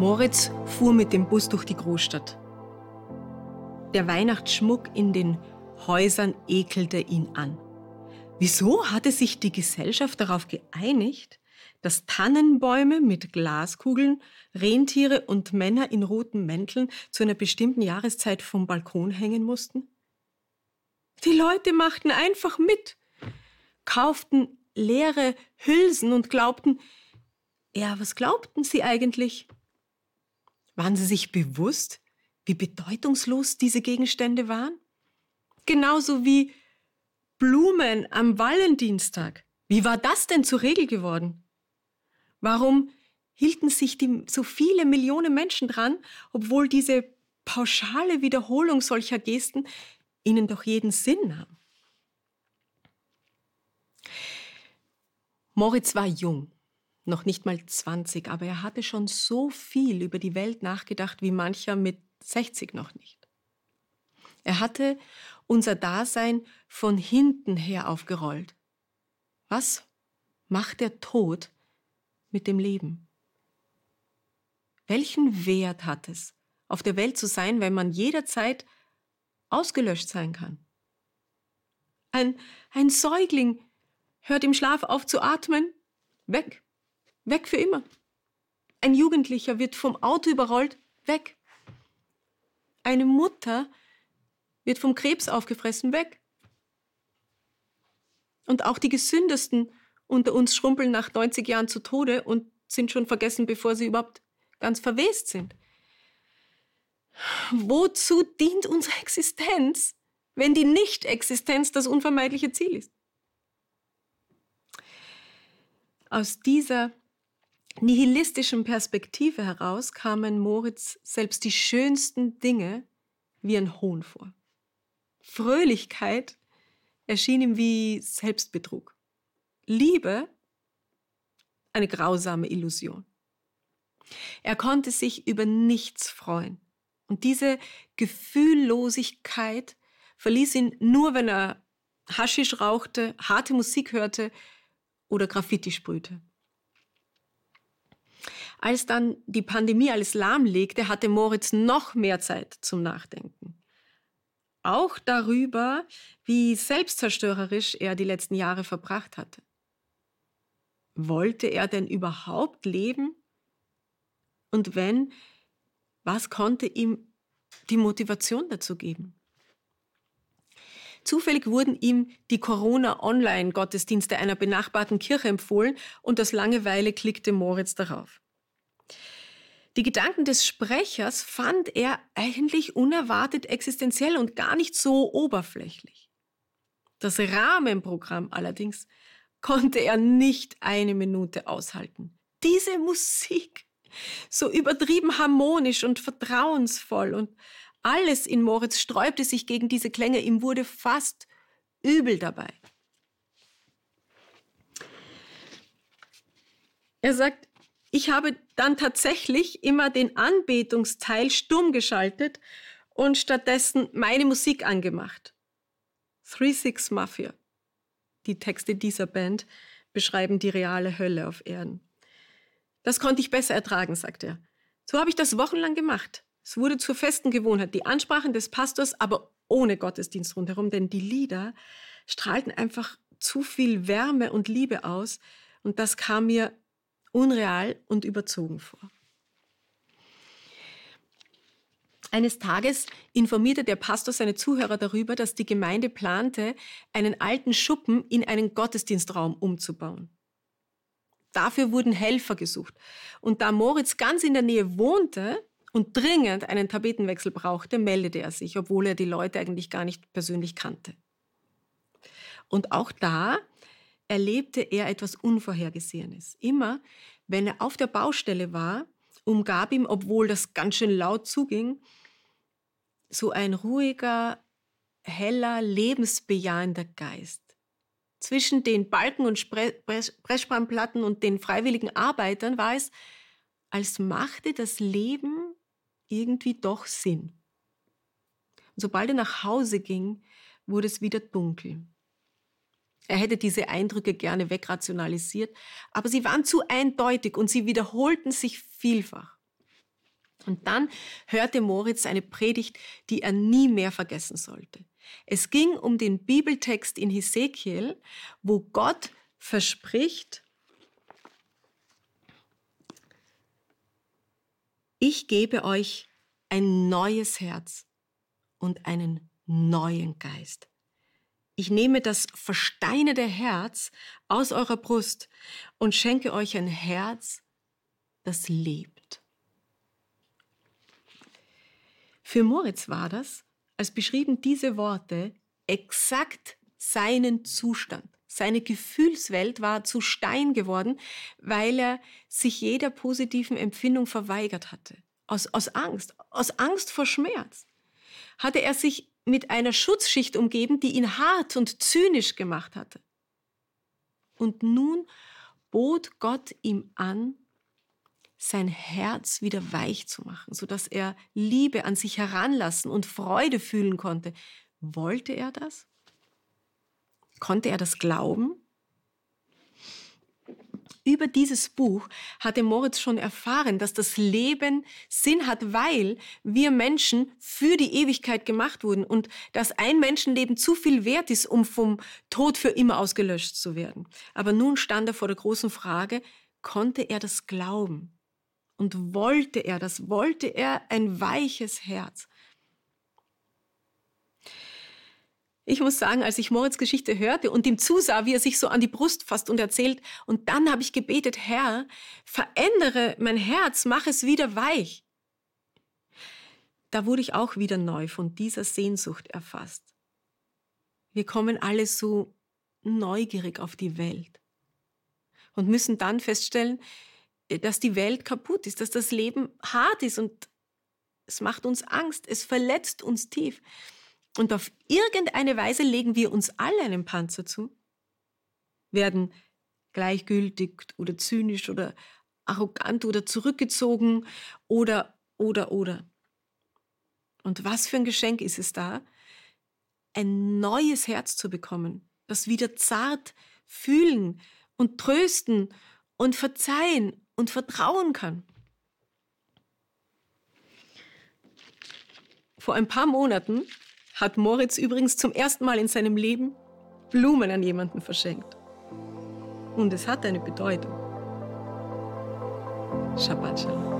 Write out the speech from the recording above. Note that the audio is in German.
Moritz fuhr mit dem Bus durch die Großstadt. Der Weihnachtsschmuck in den Häusern ekelte ihn an. Wieso hatte sich die Gesellschaft darauf geeinigt, dass Tannenbäume mit Glaskugeln, Rentiere und Männer in roten Mänteln zu einer bestimmten Jahreszeit vom Balkon hängen mussten? Die Leute machten einfach mit, kauften leere Hülsen und glaubten, ja, was glaubten sie eigentlich? Waren sie sich bewusst, wie bedeutungslos diese Gegenstände waren? Genauso wie Blumen am Valentinstag. Wie war das denn zur Regel geworden? Warum hielten sich die, so viele Millionen Menschen dran, obwohl diese pauschale Wiederholung solcher Gesten ihnen doch jeden Sinn nahm? Moritz war jung, noch nicht mal 20, aber er hatte schon so viel über die Welt nachgedacht wie mancher mit 60 noch nicht. Er hatte unser Dasein von hinten her aufgerollt. Was macht der Tod mit dem Leben? Welchen Wert hat es, auf der Welt zu sein, wenn man jederzeit ausgelöscht sein kann? Ein, ein Säugling hört im Schlaf auf zu atmen, weg, weg für immer. Ein Jugendlicher wird vom Auto überrollt, weg. Eine Mutter wird vom Krebs aufgefressen, weg. Und auch die gesündesten unter uns schrumpeln nach 90 Jahren zu Tode und sind schon vergessen, bevor sie überhaupt ganz verwest sind. Wozu dient unsere Existenz, wenn die Nicht-Existenz das unvermeidliche Ziel ist? Aus dieser nihilistischen Perspektive heraus kamen Moritz selbst die schönsten Dinge wie ein Hohn vor. Fröhlichkeit erschien ihm wie Selbstbetrug. Liebe eine grausame Illusion. Er konnte sich über nichts freuen. Und diese Gefühllosigkeit verließ ihn nur, wenn er Haschisch rauchte, harte Musik hörte oder Graffiti sprühte. Als dann die Pandemie alles lahmlegte, hatte Moritz noch mehr Zeit zum Nachdenken. Auch darüber, wie selbstzerstörerisch er die letzten Jahre verbracht hatte. Wollte er denn überhaupt leben? Und wenn, was konnte ihm die Motivation dazu geben? Zufällig wurden ihm die Corona-Online-Gottesdienste einer benachbarten Kirche empfohlen und aus Langeweile klickte Moritz darauf. Die Gedanken des Sprechers fand er eigentlich unerwartet existenziell und gar nicht so oberflächlich. Das Rahmenprogramm allerdings konnte er nicht eine Minute aushalten. Diese Musik, so übertrieben harmonisch und vertrauensvoll und alles in Moritz sträubte sich gegen diese Klänge, ihm wurde fast übel dabei. Er sagt, ich habe dann tatsächlich immer den Anbetungsteil stumm geschaltet und stattdessen meine Musik angemacht. Three Six Mafia. Die Texte dieser Band beschreiben die reale Hölle auf Erden. Das konnte ich besser ertragen, sagt er. So habe ich das wochenlang gemacht. Es wurde zur festen Gewohnheit. Die Ansprachen des Pastors, aber ohne Gottesdienst rundherum, denn die Lieder strahlten einfach zu viel Wärme und Liebe aus und das kam mir unreal und überzogen vor. Eines Tages informierte der Pastor seine Zuhörer darüber, dass die Gemeinde plante, einen alten Schuppen in einen Gottesdienstraum umzubauen. Dafür wurden Helfer gesucht. Und da Moritz ganz in der Nähe wohnte und dringend einen Tapetenwechsel brauchte, meldete er sich, obwohl er die Leute eigentlich gar nicht persönlich kannte. Und auch da erlebte er etwas Unvorhergesehenes. Immer, wenn er auf der Baustelle war, umgab ihm, obwohl das ganz schön laut zuging, so ein ruhiger, heller, lebensbejahender Geist. Zwischen den Balken und Pressspannplatten und den freiwilligen Arbeitern war es, als machte das Leben irgendwie doch Sinn. Und sobald er nach Hause ging, wurde es wieder dunkel. Er hätte diese Eindrücke gerne wegrationalisiert, aber sie waren zu eindeutig und sie wiederholten sich vielfach. Und dann hörte Moritz eine Predigt, die er nie mehr vergessen sollte. Es ging um den Bibeltext in Hesekiel, wo Gott verspricht, ich gebe euch ein neues Herz und einen neuen Geist. Ich nehme das versteinerte Herz aus eurer Brust und schenke euch ein Herz, das lebt. Für Moritz war das, als beschrieben diese Worte, exakt seinen Zustand. Seine Gefühlswelt war zu Stein geworden, weil er sich jeder positiven Empfindung verweigert hatte. Aus, aus Angst, aus Angst vor Schmerz. Hatte er sich mit einer Schutzschicht umgeben, die ihn hart und zynisch gemacht hatte. Und nun bot Gott ihm an, sein Herz wieder weich zu machen, sodass er Liebe an sich heranlassen und Freude fühlen konnte. Wollte er das? Konnte er das glauben? Über dieses Buch hatte Moritz schon erfahren, dass das Leben Sinn hat, weil wir Menschen für die Ewigkeit gemacht wurden und dass ein Menschenleben zu viel wert ist, um vom Tod für immer ausgelöscht zu werden. Aber nun stand er vor der großen Frage, konnte er das glauben? Und wollte er das? Wollte er ein weiches Herz? Ich muss sagen, als ich Moritz Geschichte hörte und ihm zusah, wie er sich so an die Brust fasst und erzählt, und dann habe ich gebetet, Herr, verändere mein Herz, mach es wieder weich. Da wurde ich auch wieder neu von dieser Sehnsucht erfasst. Wir kommen alle so neugierig auf die Welt und müssen dann feststellen, dass die Welt kaputt ist, dass das Leben hart ist und es macht uns Angst, es verletzt uns tief. Und auf irgendeine Weise legen wir uns alle einen Panzer zu, werden gleichgültig oder zynisch oder arrogant oder zurückgezogen oder, oder, oder. Und was für ein Geschenk ist es da, ein neues Herz zu bekommen, das wieder zart fühlen und trösten und verzeihen und vertrauen kann. Vor ein paar Monaten hat Moritz übrigens zum ersten Mal in seinem Leben Blumen an jemanden verschenkt. Und es hat eine Bedeutung. Shabbat Shalom.